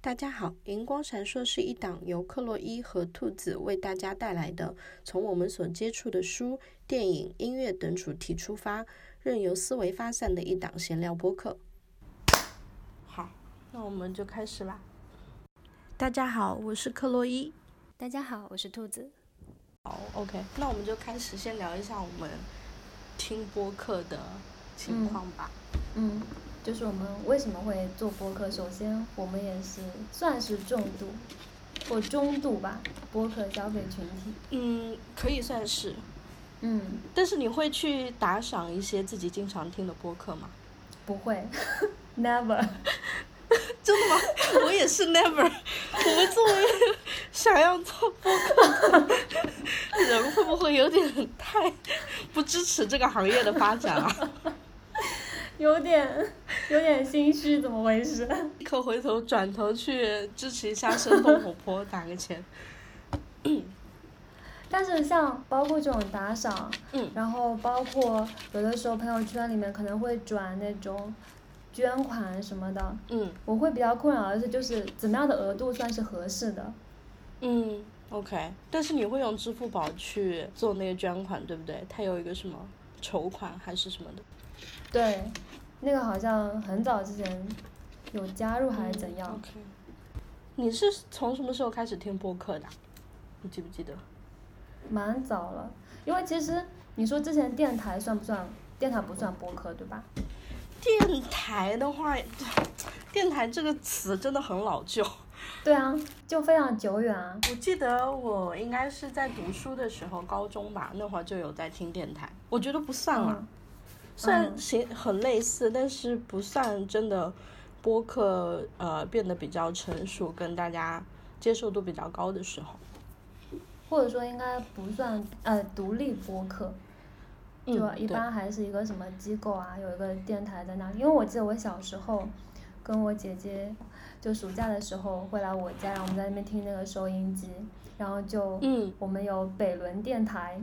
大家好，荧光闪烁是一档由克洛伊和兔子为大家带来的，从我们所接触的书、电影、音乐等主题出发，任由思维发散的一档闲聊播客。好，那我们就开始吧。大家好，我是克洛伊。大家好，我是兔子。好，OK，那我们就开始先聊一下我们听播客的情况吧。嗯，就是我们为什么会做播客？首先，我们也是算是重度或中度吧，播客消费群体。嗯，可以算是。嗯，但是你会去打赏一些自己经常听的播客吗？不会，never。真的吗？我也是 never。我们作为想要做播客的人，会不会有点太不支持这个行业的发展啊？有点，有点心虚，怎么回事？立刻回头转头去支持一下生动活泼，打个钱。但是像包括这种打赏，嗯，然后包括有的时候朋友圈里面可能会转那种。捐款什么的，嗯，我会比较困扰的是，就是怎么样的额度算是合适的？嗯，OK，但是你会用支付宝去做那个捐款，对不对？它有一个什么筹款还是什么的？对，那个好像很早之前有加入还是怎样你是从什么时候开始听播客的？你记不记得？蛮早了，因为其实你说之前电台算不算？电台不算播客，对吧？电台的话，电台这个词真的很老旧。对啊，就非常久远啊。我记得我应该是在读书的时候，高中吧，那会儿就有在听电台。我觉得不算了，虽然形很类似，但是不算真的播客，呃，变得比较成熟，跟大家接受度比较高的时候。或者说应该不算呃独立播客。就一般还是一个什么机构啊，有一个电台在那。因为我记得我小时候，跟我姐姐，就暑假的时候会来我家，然后我们在那边听那个收音机，然后就嗯我们有北仑电台，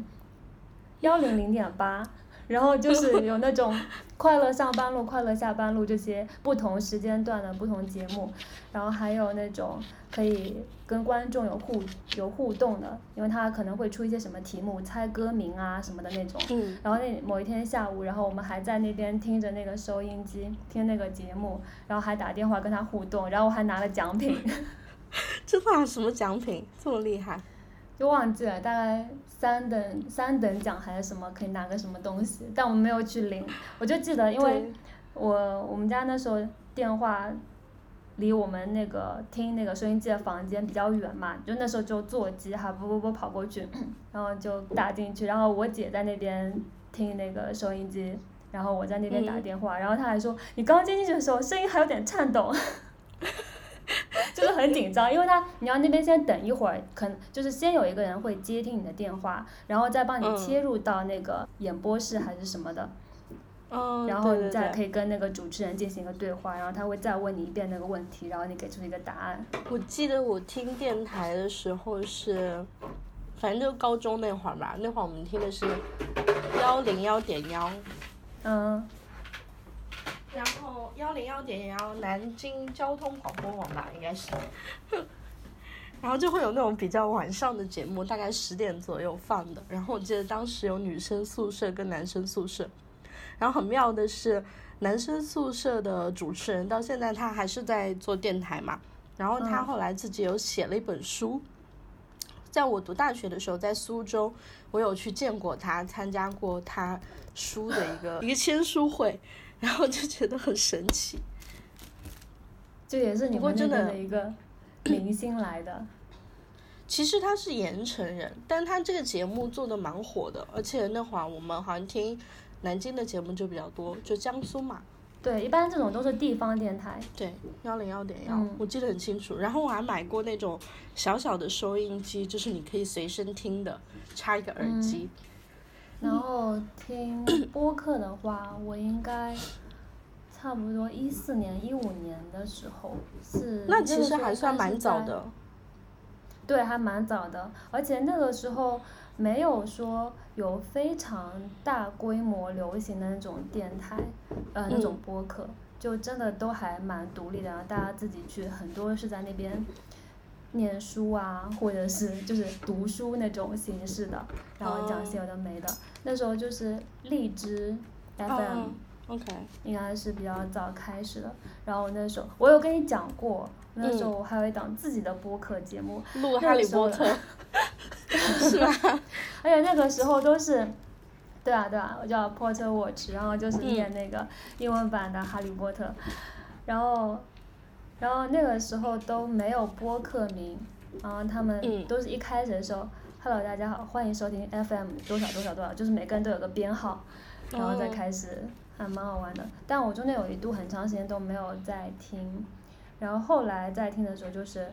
幺零零点八。然后就是有那种 快乐上班路、快乐下班路这些不同时间段的不同节目，然后还有那种可以跟观众有互有互动的，因为他可能会出一些什么题目，猜歌名啊什么的那种。嗯。然后那某一天下午，然后我们还在那边听着那个收音机听那个节目，然后还打电话跟他互动，然后我还拿了奖品。这算？什么奖品？这么厉害？就忘记了，大概三等三等奖还是什么，可以拿个什么东西，但我们没有去领。我就记得，因为我我们家那时候电话离我们那个听那个收音机的房间比较远嘛，就那时候就座机，还啵啵啵跑过去，然后就打进去，然后我姐在那边听那个收音机，然后我在那边打电话，然后她还说，你刚接进去的时候声音还有点颤抖。就是很紧张，因为他你要那边先等一会儿，可能就是先有一个人会接听你的电话，然后再帮你切入到那个演播室还是什么的，嗯，然后你再可以跟那个主持人进行一个对话，然后他会再问你一遍那个问题，然后你给出一个答案。我记得我听电台的时候是，反正就高中那会儿吧，那会儿我们听的是幺零幺点幺，嗯。幺零幺点幺南京交通广播网吧应该是，然后就会有那种比较晚上的节目，大概十点左右放的。然后我记得当时有女生宿舍跟男生宿舍，然后很妙的是，男生宿舍的主持人到现在他还是在做电台嘛，然后他后来自己有写了一本书，在我读大学的时候在苏州，我有去见过他，参加过他书的一个 一个签书会。然后就觉得很神奇，这也是你们那边的一个明星来的。其实他是盐城人，但他这个节目做的蛮火的，而且那会儿我们好像听南京的节目就比较多，就江苏嘛。对，一般这种都是地方电台。对，幺零幺点幺，我记得很清楚。然后我还买过那种小小的收音机，就是你可以随身听的，插一个耳机。然后听播客的话，我应该差不多一四年、一五年的时候是。那其实还算蛮早的。对，还蛮早的，而且那个时候没有说有非常大规模流行的那种电台，呃，那种播客。就真的都还蛮独立的，然后大家自己去，很多是在那边念书啊，或者是就是读书那种形式的，然后讲些有的没的。那时候就是荔枝 FM。OK，应该是比较早开始的。然后那时候我有跟你讲过，那时候我还有一档自己的播客节目，录哈利波特，是吧？而且那个时候都是，对啊对啊，我叫 Potter Watch，然后就是念那个英文版的哈利波特，然后，然后那个时候都没有播客名，然后他们都是一开始的时候，Hello 大家好，欢迎收听 FM 多少多少多少，就是每个人都有个编号，然后再开始。还蛮好玩的，但我中间有一度很长时间都没有在听，然后后来在听的时候就是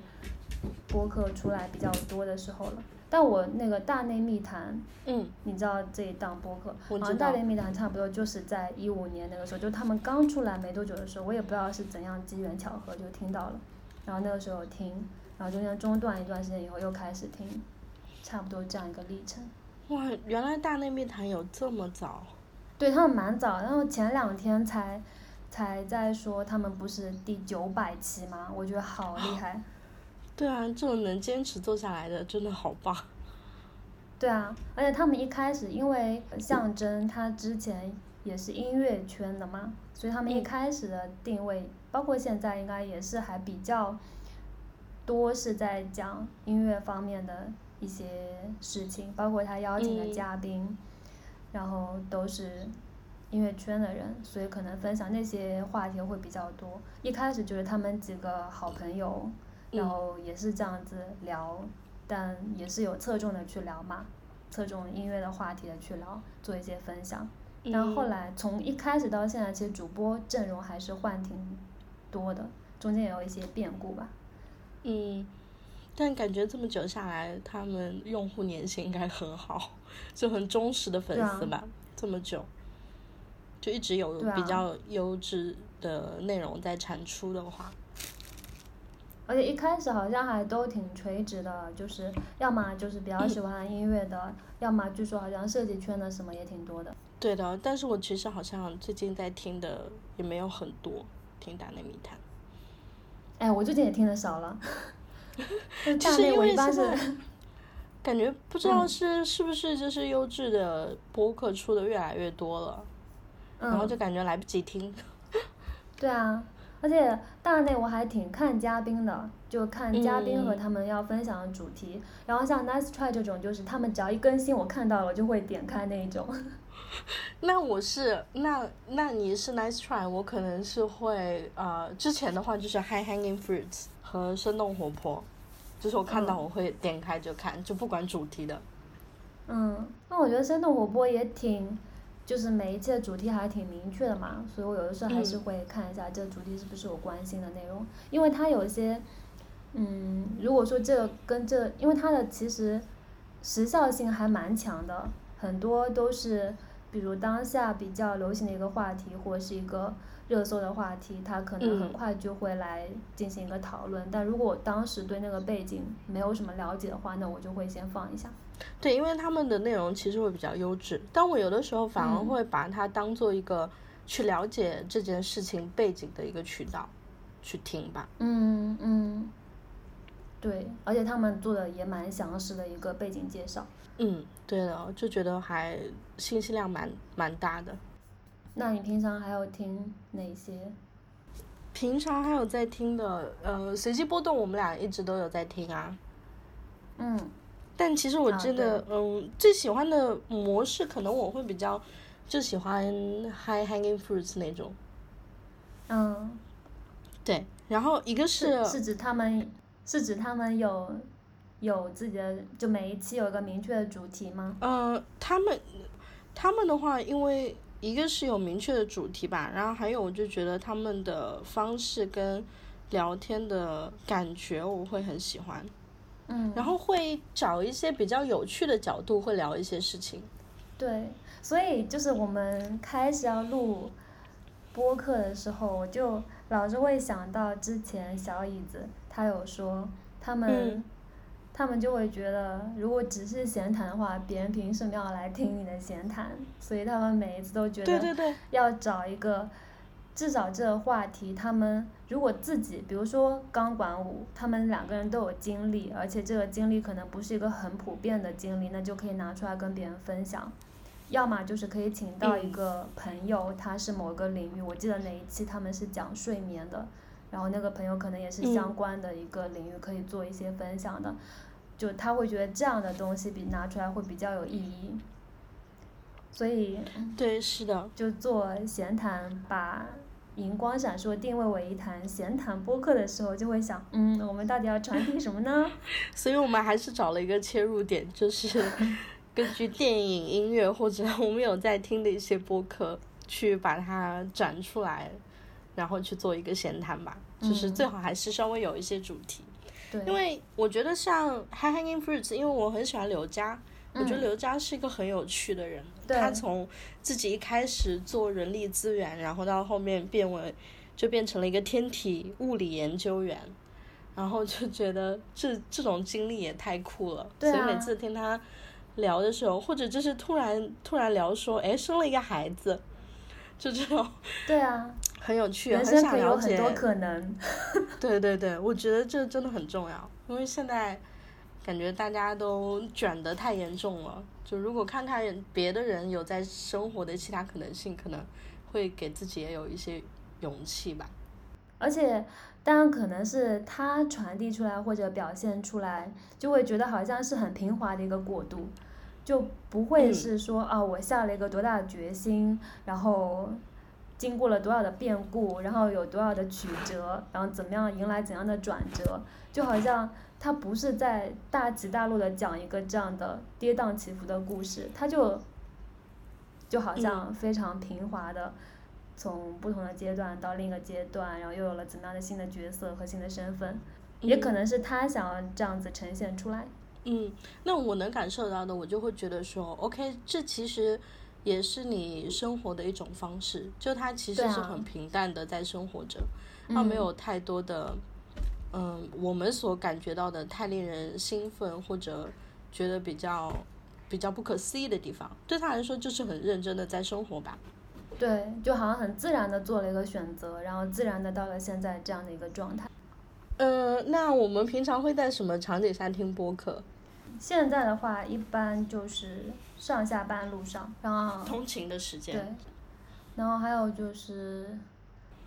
播客出来比较多的时候了。但我那个大内密谈，嗯，你知道这一档播客，好像大内密谈差不多就是在一五年那个时候，就他们刚出来没多久的时候，我也不知道是怎样机缘巧合就听到了，然后那个时候听，然后中间中断一段时间以后又开始听，差不多这样一个历程。哇，原来大内密谈有这么早。对他们蛮早，然后前两天才才在说他们不是第九百期吗？我觉得好厉 害。对啊，这种能坚持做下来的真的好棒。对啊，而且他们一开始因为象征他之前也是音乐圈的嘛，所以他们一开始的定位，包括现在应该也是还比较多是在讲音乐方面的一些事情，包括他邀请的嘉宾。然后都是音乐圈的人，所以可能分享那些话题会比较多。一开始就是他们几个好朋友，然后也是这样子聊，但也是有侧重的去聊嘛，侧重音乐的话题的去聊，做一些分享。但后后来从一开始到现在，其实主播阵容还是换挺多的，中间也有一些变故吧。嗯。但感觉这么久下来，他们用户粘性应该很好，就很忠实的粉丝吧。这么久，就一直有比较优质的内容在产出的话。而且一开始好像还都挺垂直的，就是要么就是比较喜欢音乐的，要么据说好像设计圈的什么也挺多的。对的，但是我其实好像最近在听的也没有很多，听大内密探。哎，我最近也听的少了。其实因为现在 感觉不知道是是不是就是优质的播客出的越来越多了，然后就感觉来不及听。对啊，而且大内我还挺看嘉宾的，就看嘉宾和他们要分享的主题。然后像 Nice Try 这种，就是他们只要一更新，我看到了就会点开那一种。那我是那那你是 Nice Try，我可能是会呃之前的话就是 High Hanging Fruits。和生动活泼，就是我看到我会点开就看，就不管主题的。嗯，那我觉得生动活泼也挺，就是每一期的主题还挺明确的嘛，所以我有的时候还是会看一下这个主题是不是我关心的内容，因为它有一些，嗯，如果说这跟这，因为它的其实时效性还蛮强的，很多都是比如当下比较流行的一个话题或者是一个。热搜的话题，它可能很快就会来进行一个讨论。但如果我当时对那个背景没有什么了解的话，那我就会先放一下。对，因为他们的内容其实会比较优质，但我有的时候反而会把它当做一个去了解这件事情背景的一个渠道去听吧。嗯嗯，对，而且他们做的也蛮详实的一个背景介绍。嗯，对的，就觉得还信息量蛮蛮大的。那你平常还有听哪些？平常还有在听的，呃，随机波动，我们俩一直都有在听啊。嗯。但其实我真的，嗯，最喜欢的模式可能我会比较，就喜欢 High Hanging Fruits 那种。嗯。对，然后一个是是指他们是指他们有有自己的，就每一期有一个明确的主题吗？嗯，他们他们的话，因为。一个是有明确的主题吧，然后还有我就觉得他们的方式跟聊天的感觉我会很喜欢，嗯，然后会找一些比较有趣的角度，会聊一些事情。对，所以就是我们开始要录播客的时候，我就老是会想到之前小椅子他有说他们。他们就会觉得，如果只是闲谈的话，别人凭什么要来听你的闲谈？所以他们每一次都觉得要找一个至少这个话题，他们如果自己，比如说钢管舞，他们两个人都有经历，而且这个经历可能不是一个很普遍的经历，那就可以拿出来跟别人分享。要么就是可以请到一个朋友，他是某个领域，我记得哪一期他们是讲睡眠的，然后那个朋友可能也是相关的一个领域，可以做一些分享的，就他会觉得这样的东西比拿出来会比较有意义。所以，对，是的，就做闲谈，把荧光闪烁定位为一谈闲谈播客的时候，就会想，嗯，我们到底要传递什么呢？所以我们还是找了一个切入点，就是。根据电影、音乐或者我们有在听的一些播客，去把它展出来，然后去做一个闲谈吧。就是最好还是稍微有一些主题。对。因为我觉得像《High Hanging Fruits》，因为我很喜欢刘佳，我觉得刘佳是一个很有趣的人。他从自己一开始做人力资源，然后到后面变为就变成了一个天体物理研究员，然后就觉得这这种经历也太酷了。对所以每次听他。聊的时候，或者就是突然突然聊说，哎，生了一个孩子，就这种。对啊。很有趣，很想了解。很多可能。对对对，我觉得这真的很重要，因为现在感觉大家都卷得太严重了。就如果看看别的人有在生活的其他可能性，可能会给自己也有一些勇气吧。而且。当然，可能是他传递出来或者表现出来，就会觉得好像是很平滑的一个过渡，就不会是说啊，我下了一个多大的决心，然后经过了多少的变故，然后有多少的曲折，然后怎么样迎来怎样的转折，就好像他不是在大起大落的讲一个这样的跌宕起伏的故事，他就就好像非常平滑的。从不同的阶段到另一个阶段，然后又有了怎么样的新的角色和新的身份，也可能是他想要这样子呈现出来。嗯，那我能感受到的，我就会觉得说，OK，这其实也是你生活的一种方式，就他其实是很平淡的在生活着，他没有太多的，嗯，我们所感觉到的太令人兴奋或者觉得比较比较不可思议的地方，对他来说就是很认真的在生活吧。对，就好像很自然的做了一个选择，然后自然的到了现在这样的一个状态。嗯，那我们平常会在什么场景下听播客？现在的话，一般就是上下班路上，然后通勤的时间。对，然后还有就是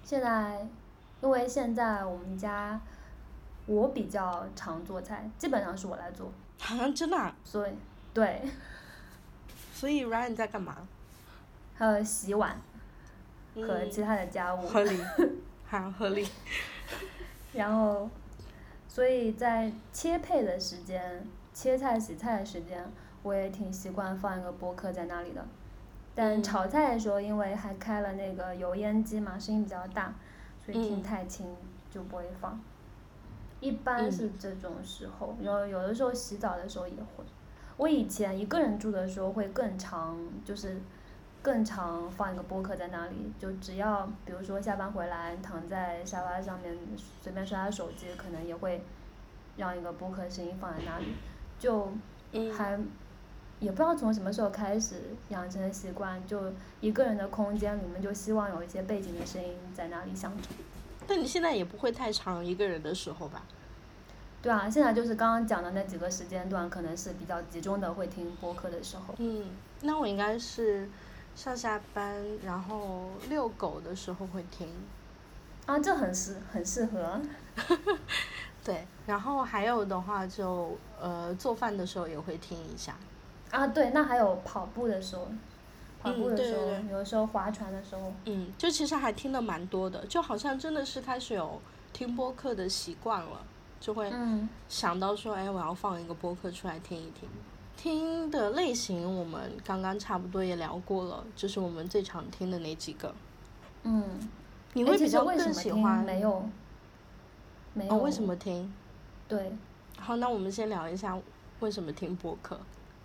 现在，因为现在我们家我比较常做菜，基本上是我来做。啊，真的？啊所以，对。所以，Ryan 在干嘛？还有洗碗和其他的家务，合理，好合理。然后，所以在切配的时间、切菜、洗菜的时间，我也挺习惯放一个播客在那里的。但炒菜的时候，因为还开了那个油烟机嘛，声音比较大，所以听太轻就不会放。一般是这种时候，有有的时候洗澡的时候也会。我以前一个人住的时候会更长，就是。更长放一个播客在那里，就只要比如说下班回来躺在沙发上面随便刷刷手机，可能也会让一个播客声音放在那里，就还也不知道从什么时候开始养成的习惯，就一个人的空间里面就希望有一些背景的声音在那里响着。那你现在也不会太长一个人的时候吧？对啊，现在就是刚刚讲的那几个时间段，可能是比较集中的会听播客的时候。嗯，那我应该是。上下班，然后遛狗的时候会听。啊，这很适很适合。对，然后还有的话就呃做饭的时候也会听一下。啊，对，那还有跑步的时候，跑步的时候，有的时候划船的时候。嗯，就其实还听的蛮多的，就好像真的是开始有听播客的习惯了，就会想到说，哎，我要放一个播客出来听一听。听的类型，我们刚刚差不多也聊过了，就是我们最常听的那几个。嗯。你会比较更喜欢？没有。没有。哦，为什么听？对。好，那我们先聊一下为什么听播客。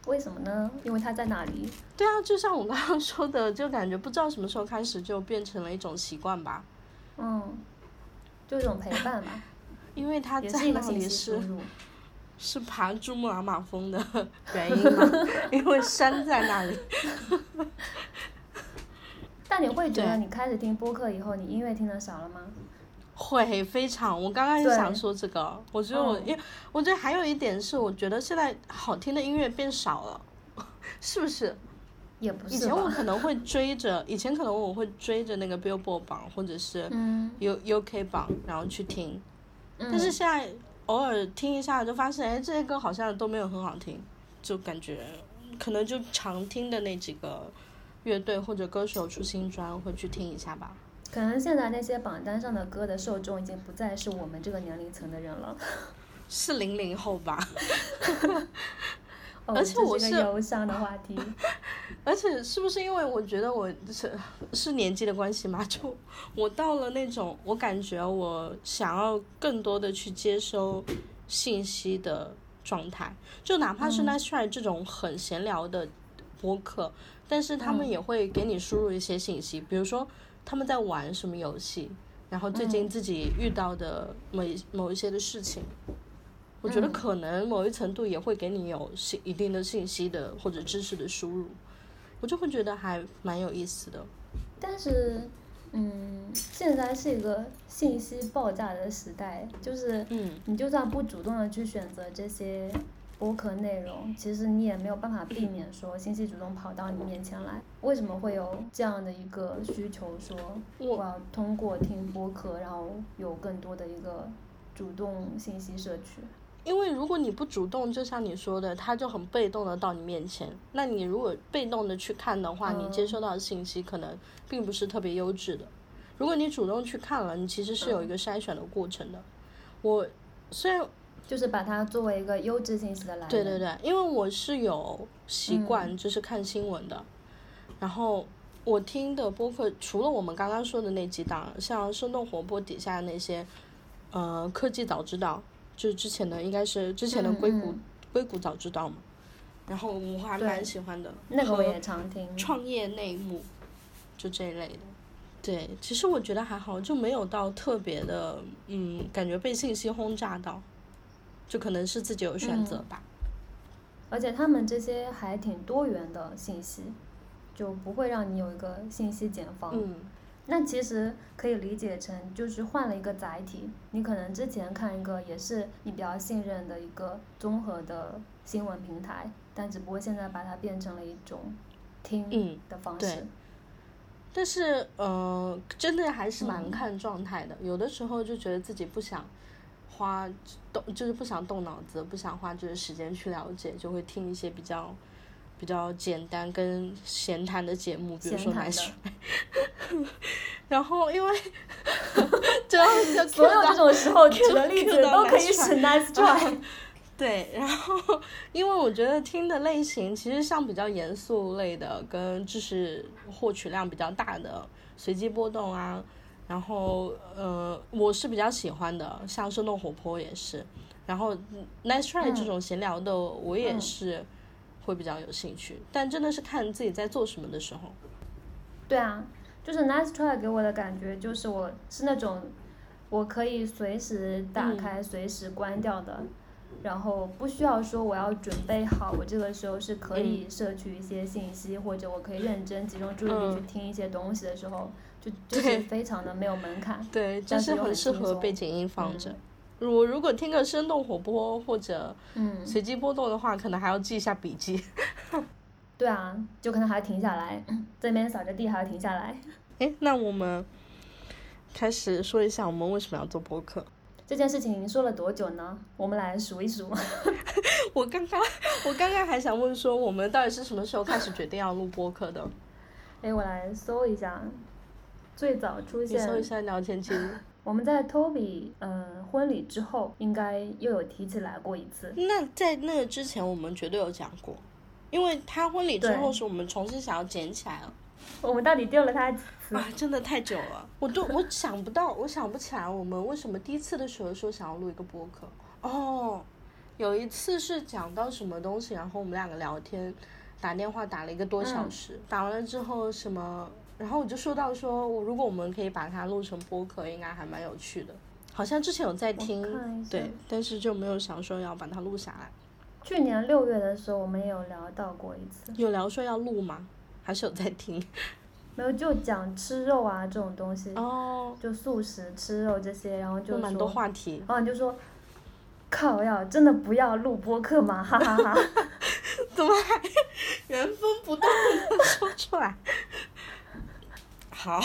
为什么呢？因为它在哪里？对啊，就像我刚刚说的，就感觉不知道什么时候开始就变成了一种习惯吧。嗯。就一种陪伴吧。因为他在那里是。是爬珠穆朗玛峰的原因吗？因为山在那里。但你会觉得你开始听播客以后，你音乐听的少了吗？会非常，我刚刚也想说这个，我觉得我，嗯因为我觉得还有一点是，我觉得现在好听的音乐变少了，是不是？也不是以前我。可能会追着，以前可能我会追着那个 Billboard 榜或者是嗯 U UK 榜，然后去听，嗯，但是现在偶尔听一下就发现，哎，这些歌好像都没有很好听，就感觉可能就常听的那几个乐队或者歌手出新专会去听一下吧。可能现在那些榜单上的歌的受众已经不再是我们这个年龄层的人了。是零零后吧？哦，而且我是个忧伤的话题。而且是不是因为我觉得我是是年纪的关系嘛？就我到了那种我感觉我想要更多的去接收信息的状态，就哪怕是 Nice Try 这种很闲聊的播客，但是他们也会给你输入一些信息，比如说他们在玩什么游戏，然后最近自己遇到的某一某一些的事情。我觉得嗯。可能某一程度也会给你有信一定的信息的或者知识的输入，我就会觉得还蛮有意思的。但是，嗯，现在是一个信息爆炸的时代，就是嗯，你就算不主动的去选择这些播客内容，其实你也没有办法避免说信息主动跑到你面前来。为什么会有这样的一个需求，说我我要通过听播客，然后有更多的一个主动信息摄取？因为如果你不主动，就像你说的，他就很被动的到你面前。那你如果被动的去看的话，你接收到的信息可能并不是特别优质的。如果你主动去看了，你其实是有一个筛选的过程的。我虽然就是把它作为一个优质信息的来源。对对对，因为我是有习惯就是看新闻的，然后我听的播客除了我们刚刚说的那几档，像生动活泼底下那些，呃，科技早知道，就是之前的应该是之前的硅谷、嗯硅谷早知道嘛，然后我还蛮喜欢的，那个我也常听。创业内幕，就这一类的。对，其实我觉得还好，就没有到特别的，嗯，感觉被信息轰炸到，就可能是自己有选择吧。而且他们这些还挺多元的信息，就不会让你有一个信息茧房。嗯那其实可以理解成就是换了一个载体，你可能之前看一个也是你比较信任的一个综合的新闻平台，但只不过现在把它变成了一种听嗯的方对式。但是，呃，真的还是蛮嗯看状态的。有的时候就觉得自己不想花动，就是不想动脑子，不想花这个时间去了解，就会听一些比较比较简单跟闲谈的节目，比如说闲谈的来水。然后因为 这样就所有这种时候举的例子都可以 nice 使 nice try。对，然后因为我觉得听的类型其实像比较严肃类的，跟知识获取量比较大的随机波动啊，然后呃，我是比较喜欢的，像生动活泼也是，然后嗯 nice try 这种闲聊的我也嗯是会比较有兴趣，但真的是看自己在做什么的时候。对啊，就是 nice try 给我的感觉就是我是那种我可以随时打开、随时关掉的，然后不需要说我要准备好，我这个时候是可以摄取一些信息，或者我可以认真集中注意力去听一些东西的时候，就 就是非常的没有门槛。对，就但是又很适合背景音放着。我如果听个生动活泼或者嗯，随机波动的话，可能还要记一下笔记。对啊，就可能还要停下来，这边扫着地还要停下来。诶，那我们开始说一下我们为什么要做播客。这件事情说了多久呢？我们来数一数。我刚刚，我刚刚还想问说，我们到底是什么时候开始决定要录播客的？哎，我来搜一下，最早出你现搜一下聊天记录。我们在 Toby 嗯婚礼之后，应该又有提起来过一次。那在那个之前，我们绝对有讲过，因为他婚礼之后是我们重新想要捡起来了。我们到底丢了他几次？啊，真的太久了，我都我想不到，我想不起来我们为什么第一次的时候说想要录一个播客。哦，有一次是讲到什么东西，然后我们两个聊天，打电话打了一个多小时，打完了之后什么，然后我就说到说，我如果我们可以把它录成播客，应该还蛮有趣的。好像之前有在听对，但是就没有想说要把它录下来。去年六月的时候，我们也有聊到过一次。有聊说要录吗？还是有在听？没有就讲吃肉啊这种东西，哦，就素食吃肉这些，然后就有蛮多，话题。然后你就说，靠要真的不要录播客吗？哈哈哈。怎么还 原封不动的说出来？好，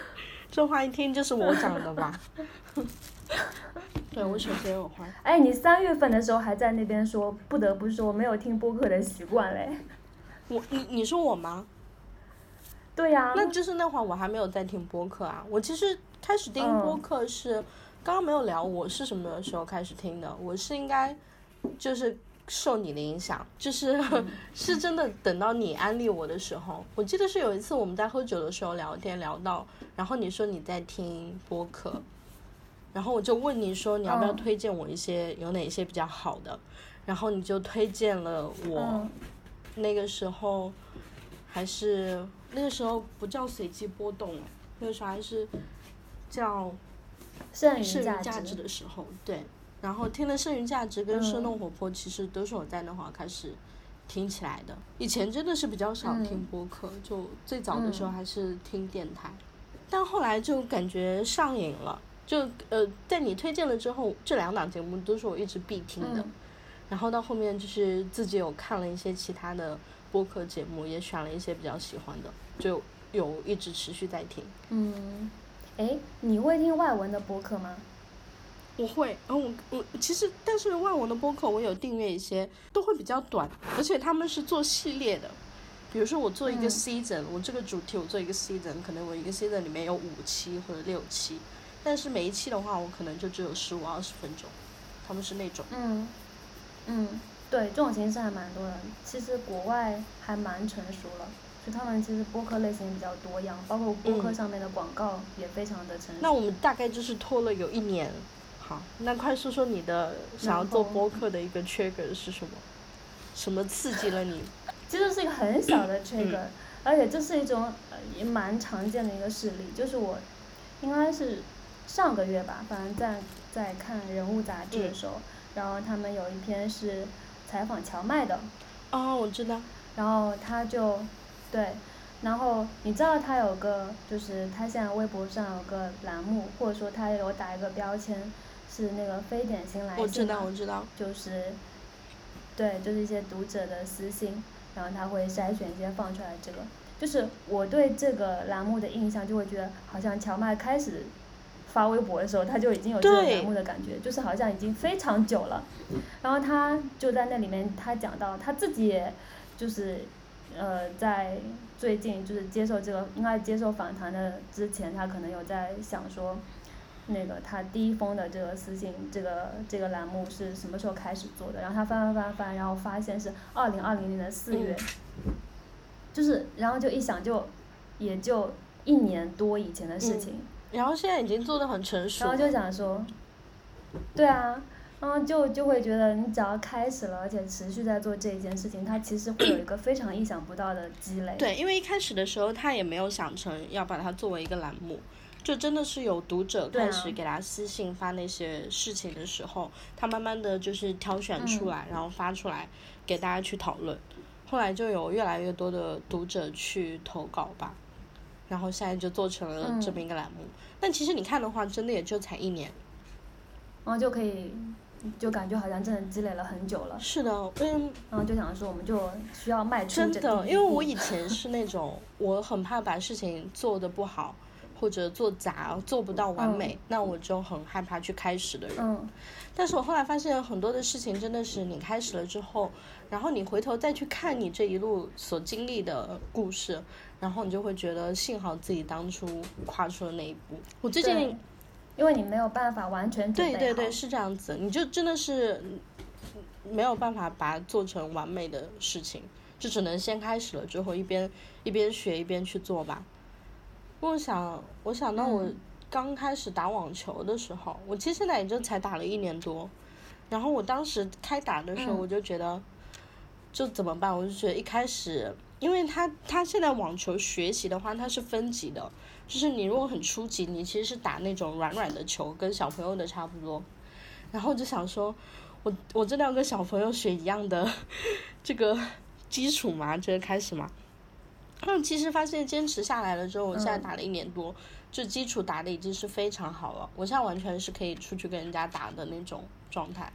这话一听就是我讲的吧？对，我首先有坏。哎，你三月份的时候还在那边说，不得不说没有听播客的习惯嘞。我你你说我吗？对呀、那就是那会儿我还没有在听播客啊。我其实开始听播客是、刚刚没有聊我是什么时候开始听的，我是应该就是受你的影响，就是、是真的等到你安利我的时候，我记得是有一次我们在喝酒的时候聊天聊到，然后你说你在听播客。然后我就问你说你要不要嗯推荐我一些、有哪些比较好的，然后你就推荐了我，嗯那个时候还是那个时候不叫随机波动了，那个时候还是叫剩余价值。的时候，对。然后听了剩余价值跟生嗯动活泼，其实都是我在那会儿开始听起来的。以前真的是比较少听嗯播客，就最早的时候嗯还是听电台，但后来就感觉上瘾了。就呃，在你推荐了之后，这两档节目都是我一直必听的。嗯然后到后面就是自己有看了一些其他的播客节目，也选了一些比较喜欢的，就有一直持续在听。嗯，哎，你会听外文的播客吗？我会，然嗯，我我其实，但是外文的播客我有订阅一些，都会比较短，而且他们是做系列的。比如说我做一个嗯 season，、我这个主题我做一个 season，可能我一个 season 里面有五期或者六期，但是每一期的话，我可能就只有十五二十分钟，他们是那种。嗯，嗯，对，这种形式还蛮多的。其实国外还蛮成熟了，就他们其实播客类型比较多样，包括播客嗯上面的广告也非常的成熟。那我们大概就是拖了有一年。好，那快说说你的想要做播客的一个 trigger 是什么？什么刺激了你？其实是一个很小 嗯的 trigger，、而且这是一种呃也蛮常见的一个事例，就是我应该是上个月吧，反正在在看人物杂志的嗯时候，然后他们有一篇是采访乔麦的，哦，我知道。然后他就对，然后你知道他有个就是他现在微博上有个栏目，或者说他有打一个标签是那个非典型来信我知道，我知道。就是，对，就是一些读者的私信，然后他会筛选一些放出来。这个就是我对这个栏目的印象，就会觉得好像乔麦开始发微博的时候，他就已经有这个栏目的感觉，就是好像已经非常久了。然后他就在那里面，他讲到他自己也就是呃在最近就是接受这个应该接受访谈的之前，他可能有在想说。那个他第一封的这个私信，这个这个栏目是什么时候开始做的？然后他翻翻翻翻，然后发现是二零二零年的四月，就是然后就一想就也就一年多以前的事情，然后现在已经做的很成熟了。然后就想说，对啊，然后就就会觉得你只要开始了，而且持续在做这一件事情，它其实会有一个非常意想不到的积累。对，因为一开始的时候他也没有想成要把它作为一个栏目，就真的是有读者开始给他私信发那些事情的时候，他慢慢的就是挑选出来，然后发出来给大家去讨论。后来就有越来越多的读者去投稿吧，然后现在就做成了这么一个栏目。但其实你看的话，真的也就才一年。然后就可以，就感觉好像真的积累了很久了，是的，嗯，然后就想说我们就需要迈出这真的，因为我以前是那种我很怕把事情做得不好，或者做杂，做不到完美，那我就很害怕去开始的人。嗯但是我后来发现很多的事情真的是你开始了之后，然后你回头再去看你这一路所经历的故事，然后你就会觉得幸好自己当初跨出了那一步。我最近因为你没有办法完全。对对对是这样子，你就真的是没有办法把它做成完美的事情，就只能先开始了之后一边一边学一边去做吧。我想，我想到我嗯刚开始打网球的时候，我其实现在也就才打了一年多，然后我当时开打的时候，嗯我就觉得，就怎么办？我就觉得一开始，因为他他现在网球学习的话，它是分级的，就是你如果很初级，你其实是打那种软软的球，跟小朋友的差不多。然后我就想说，我我真的要跟小朋友学一样的 这个基础嘛，这个开始嘛。嗯，其实发现坚持下来了之后，我现在打了一年多，就基础打的已经是非常好了。我现在完全是可以出去跟人家打的那种状态。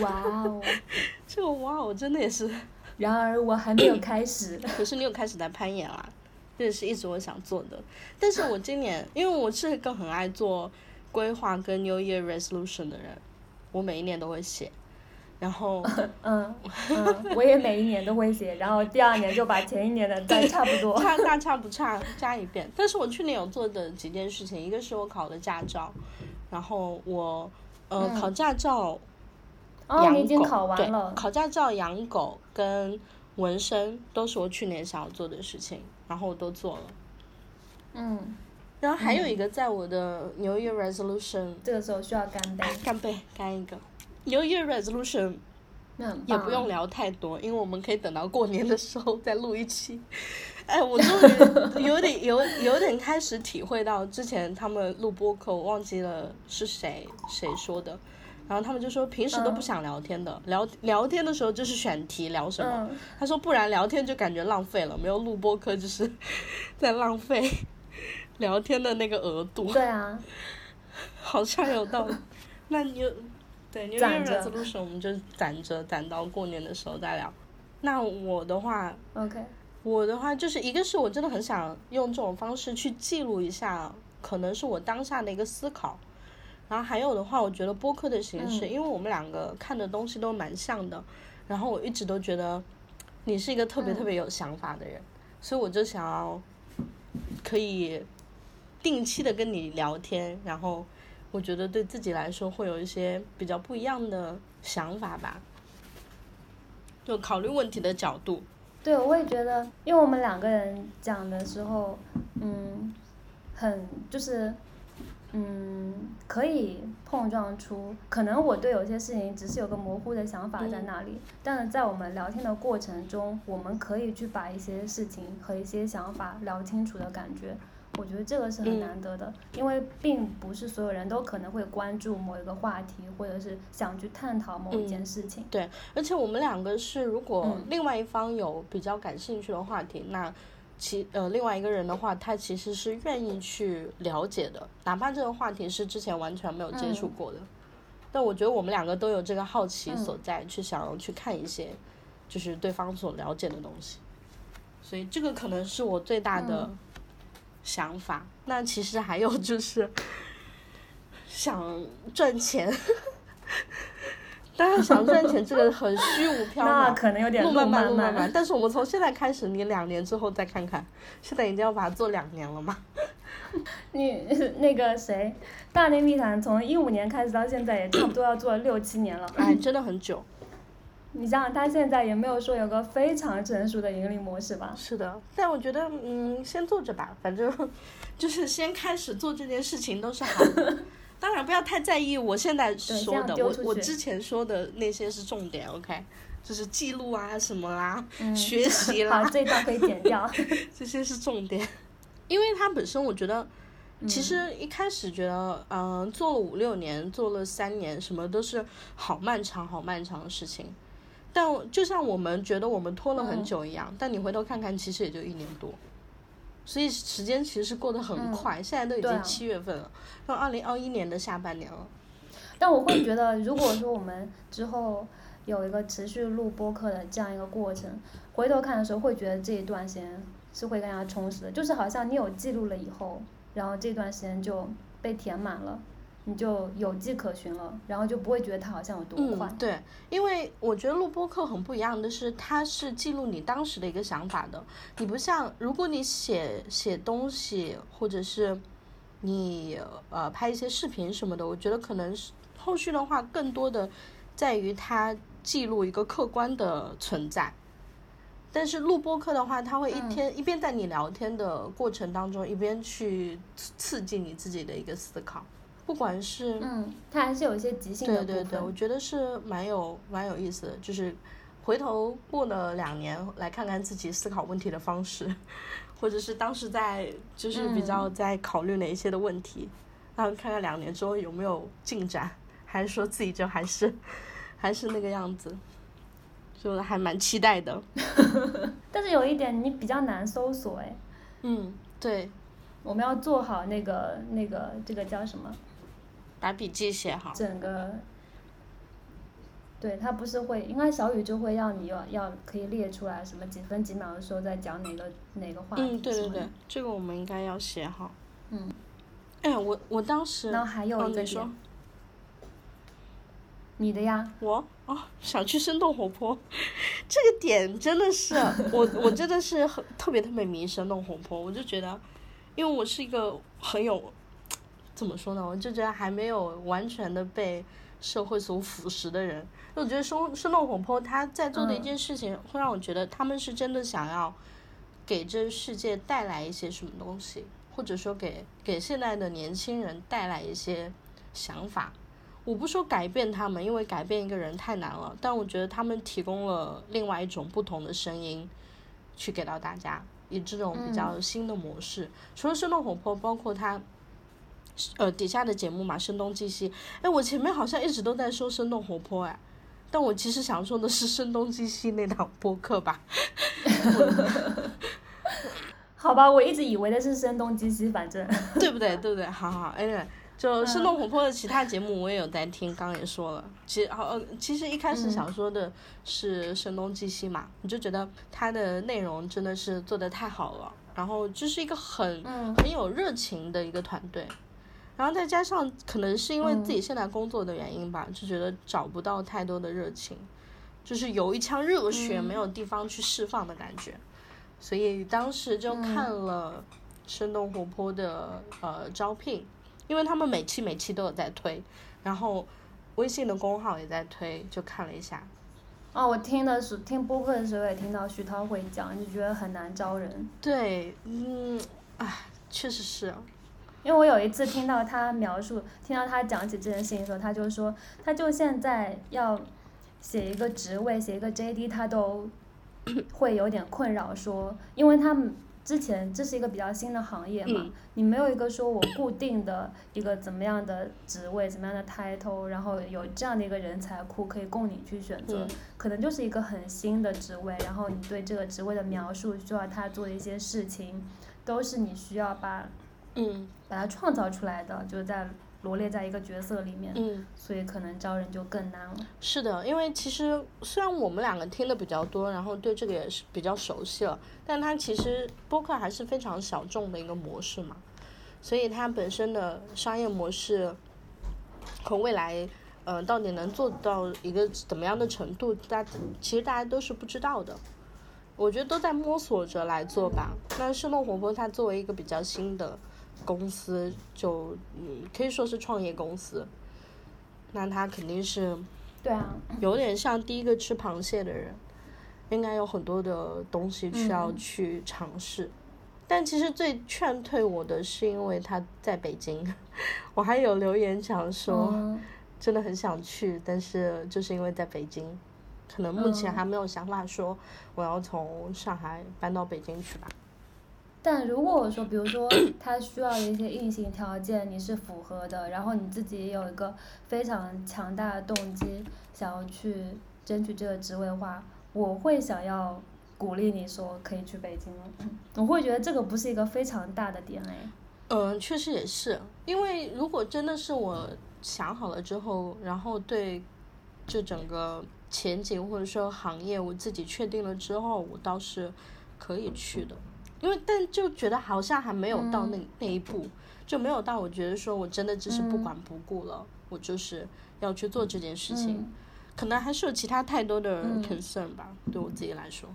哇哦，这个哇，我真的也是。然而我还没有开始。可是你有开始在攀岩啦，这也是一直我想做的。但是我今年，因为我是一个很爱做规划跟 New Year Resolution 的人，我每一年都会写。然后，嗯嗯，我也每一年都会写，然后第二年就把前一年的再差不多，差大差不差加一遍。但是我去年有做的几件事情，一个是我考了驾照，然后我呃考驾照。哦，你已经考完了。考驾照、养狗跟纹身都是我去年想要做的事情，然后我都做了。嗯。然后还有一个，在我的 New Year Resolution。这个时候需要干杯。干杯，干一个。New Year Resolution。也不用聊太多，因为我们可以等到过年的时候再录一期。哎，我终于有点有有点开始体会到之前他们录播课，我忘记了是谁谁说的。然后他们就说平时都不想聊天的，聊聊天的时候就是选题聊什么。他说不然聊天就感觉浪费了，没有录播课就是在浪费 聊天的那个额度。对啊，好像有道理。那你对，因为日子录时我们就攒着攒到过年的时候再聊。那我的话，OK，我的话就是一个是我真的很想用这种方式去记录一下，可能是我当下的一个思考。然后还有的话，我觉得播客的形式，因为我们两个看的东西都蛮像的，然后我一直都觉得你是一个特别特别有想法的人，所以我就想要可以定期的跟你聊天，然后我觉得对自己来说会有一些比较不一样的想法吧，就考虑问题的角度。对，我也觉得，因为我们两个人讲的时候，嗯，很就是。嗯，可以碰撞出，可能我对有些事情只是有个模糊的想法在那里，但是在我们聊天的过程中，我们可以去把一些事情和一些想法聊清楚的感觉，我觉得这个是很难得的，因为并不是所有人都可能会关注某一个话题，或者是想去探讨某一件事情。对，而且我们两个是，如果另外一方有比较感兴趣的话题，那。其呃，另外一个人的话，他其实是愿意去了解的，哪怕这个话题是之前完全没有接触过的。但我觉得我们两个都有这个好奇所在，去想要去看一些，就是对方所了解的东西。所以这个可能是我最大的想法。那其实还有就是想赚钱。当然想赚钱，这个很虚无缥 缈，那可能有点路漫漫路漫漫。但是我们从现在开始，你两年之后再看看，现在已经要把它做两年了嘛。你那个谁，大内密谈从一五年开始到现在，也差不多要做六七年了。哎，真的很久。你想想，他现在也没有说有个非常成熟的盈利模式吧？是的，但我觉得，嗯，先做着吧，反正就是先开始做这件事情都是好的。当然不要太在意我现在说的，我我之前说的那些是重点，OK，就是记录啊什么啦，学习啦，好，这段可以剪掉，这些是重点，因为他本身我觉得，其实一开始觉得，嗯，做了五六年，做了三年，什么都是好漫长好漫长的事情，但就像我们觉得我们拖了很久一样，但你回头看看，其实也就一年多。所以时间其实是过得很快，现在都已经七月份了，到二零二一年的下半年了。但我会觉得，如果说我们之后有一个持续录播客的这样一个过程，回头看的时候，会觉得这一段时间是会更加充实的，就是好像你有记录了以后，然后这段时间就被填满了。你就有迹可循了，然后就不会觉得它好像有多快。嗯，对，因为我觉得录播课很不一样的是，它是记录你当时的一个想法的。你不像，如果你写写东西，或者是你呃拍一些视频什么的，我觉得可能是后续的话，更多的在于它记录一个客观的存在。但是录播课的话，它会一天一边在你聊天的过程当中，一边去刺激你自己的一个思考。不管是嗯，它还是有一些即兴的对对对，我觉得是蛮有蛮有意思的，就是回头过了两年来看看自己思考问题的方式，或者是当时在就是比较在考虑哪一些的问题，然后看看两年之后有没有进展，还是说自己就还是还是那个样子。就还蛮期待的。但是有一点你比较难搜索哎。嗯，对。我们要做好那个那个这个叫什么？把笔记写好。整个。对，他不是会，应该小雨就会要你要要可以列出来什么几分几秒的时候在讲哪个哪个话题。嗯，对对对，这个我们应该要写好。嗯。哎，我我当时。然后还有一。你的呀。我哦，想去生动活泼，这个点真的是我我真的是很特别特别迷生动活泼，我就觉得，因为我是一个很有，怎么说呢？我就觉得还没有完全的被社会所腐蚀的人。我觉得生生动活泼，他在做的一件事情，会让我觉得他们是真的想要给这世界带来一些什么东西，或者说给给现在的年轻人带来一些想法。我不说改变他们，因为改变一个人太难了，但我觉得他们提供了另外一种不同的声音，去给到大家，以这种比较新的模式。除了生动活泼，包括他。呃底下的节目嘛，声东击西。哎，我前面好像一直都在说生动活泼，哎。但我其实想说的是声东击西那档播客吧，好吧，我一直以为的是声东击西，反正 对不对？对不对？好好，哎，就生动活泼的其他节目我也有在听，刚刚也说了，其实好，其实一开始想说的是声东击西嘛，我就觉得它的内容真的是做的太好了，然后就是一个很很有热情的一个团队。然后再加上可能是因为自己现在工作的原因吧，就觉得找不到太多的热情，就是有一腔热血没有地方去释放的感觉，所以当时就看了生动活泼的呃招聘，因为他们每期每期都有在推，然后微信的公号也在推，就看了一下。哦，我听的是听播客的时候也听到徐涛会讲，就觉得很难招人。对，嗯，唉，确实是。因为我有一次听到他描述，听到他讲起这件事情的时候，他就说，他就现在要写一个职位，写一个 JD，他都 会有点困扰，说，因为他们之前这是一个比较新的行业嘛，你没有一个说我固定的一个怎么样的职位，怎么样的 title，然后有这样的一个人才库可以供你去选择，可能就是一个很新的职位，然后你对这个职位的描述，需要他做的一些事情，都是你需要把。嗯，把它创造出来的，就是在罗列在一个角色里面，嗯，所以可能招人就更难了。是的，因为其实虽然我们两个听的比较多，然后对这个也是比较熟悉了，但它其实播客还是非常小众的一个模式嘛，所以它本身的商业模式和未来，呃，到底能做到一个怎么样的程度，大其实大家都是不知道的。我觉得都在摸索着来做吧。那生动活泼它作为一个比较新的。公司就嗯可以说是创业公司，那他肯定是，对啊，有点像第一个吃螃蟹的人，应该有很多的东西需要去尝试，但其实最劝退我的是因为他在北京，我还有留言想说，真的很想去，但是就是因为在北京，可能目前还没有想法说我要从上海搬到北京去吧。但如果说，比如说 他需要的一些硬性条件你是符合的，然后你自己也有一个非常强大的动机想要去争取这个职位的话，我会想要鼓励你说可以去北京了。我会觉得这个不是一个非常大的点哎。嗯，确实也是，因为如果真的是我想好了之后，然后对这整个前景或者说行业我自己确定了之后，我倒是可以去的。因为，但就觉得好像还没有到那那一步，就没有到我觉得说我真的只是不管不顾了，我就是要去做这件事情，可能还是有其他太多的 concern 吧，对我自己来说。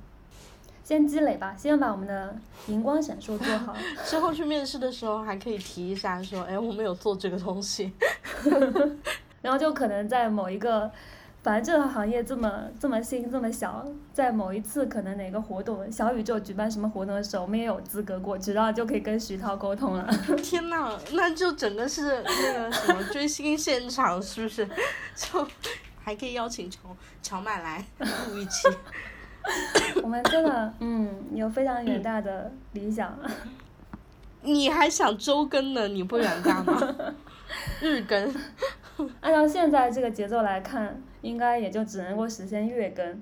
先积累吧，先把我们的荧光闪烁做好，之后去面试的时候还可以提一下说，哎，我们有做这个东西，然后就可能在某一个。反正这个行业这么这么新这么小，在某一次可能哪个活动，小宇宙举办什么活动的时候，我们也有资格过去，然后就可以跟徐涛沟通了。天呐，那就整个是那个什么追星现场，是不是？就还可以邀请乔乔麦来录一期。我们真的，嗯，有非常远大的理想。你还想周更呢？你不远大吗？日更。按照现在这个节奏来看。应该也就只能够实现月更。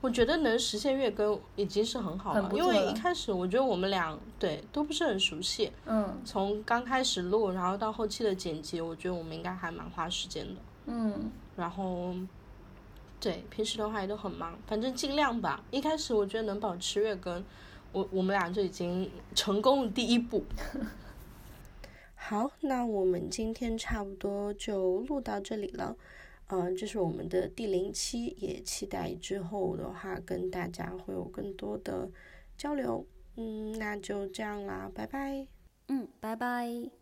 我觉得能实现月更已经是很好了，因为一开始我觉得我们俩对都不是很熟悉，嗯，从刚开始录，然后到后期的剪辑，我觉得我们应该还蛮花时间的，嗯，然后，对，平时的话也都很忙，反正尽量吧。一开始我觉得能保持月更，我我们俩就已经成功了第一步。好，那我们今天差不多就录到这里了。嗯，这是我们的第零期，也期待之后的话跟大家会有更多的交流。嗯，那就这样啦，拜拜。嗯，拜拜。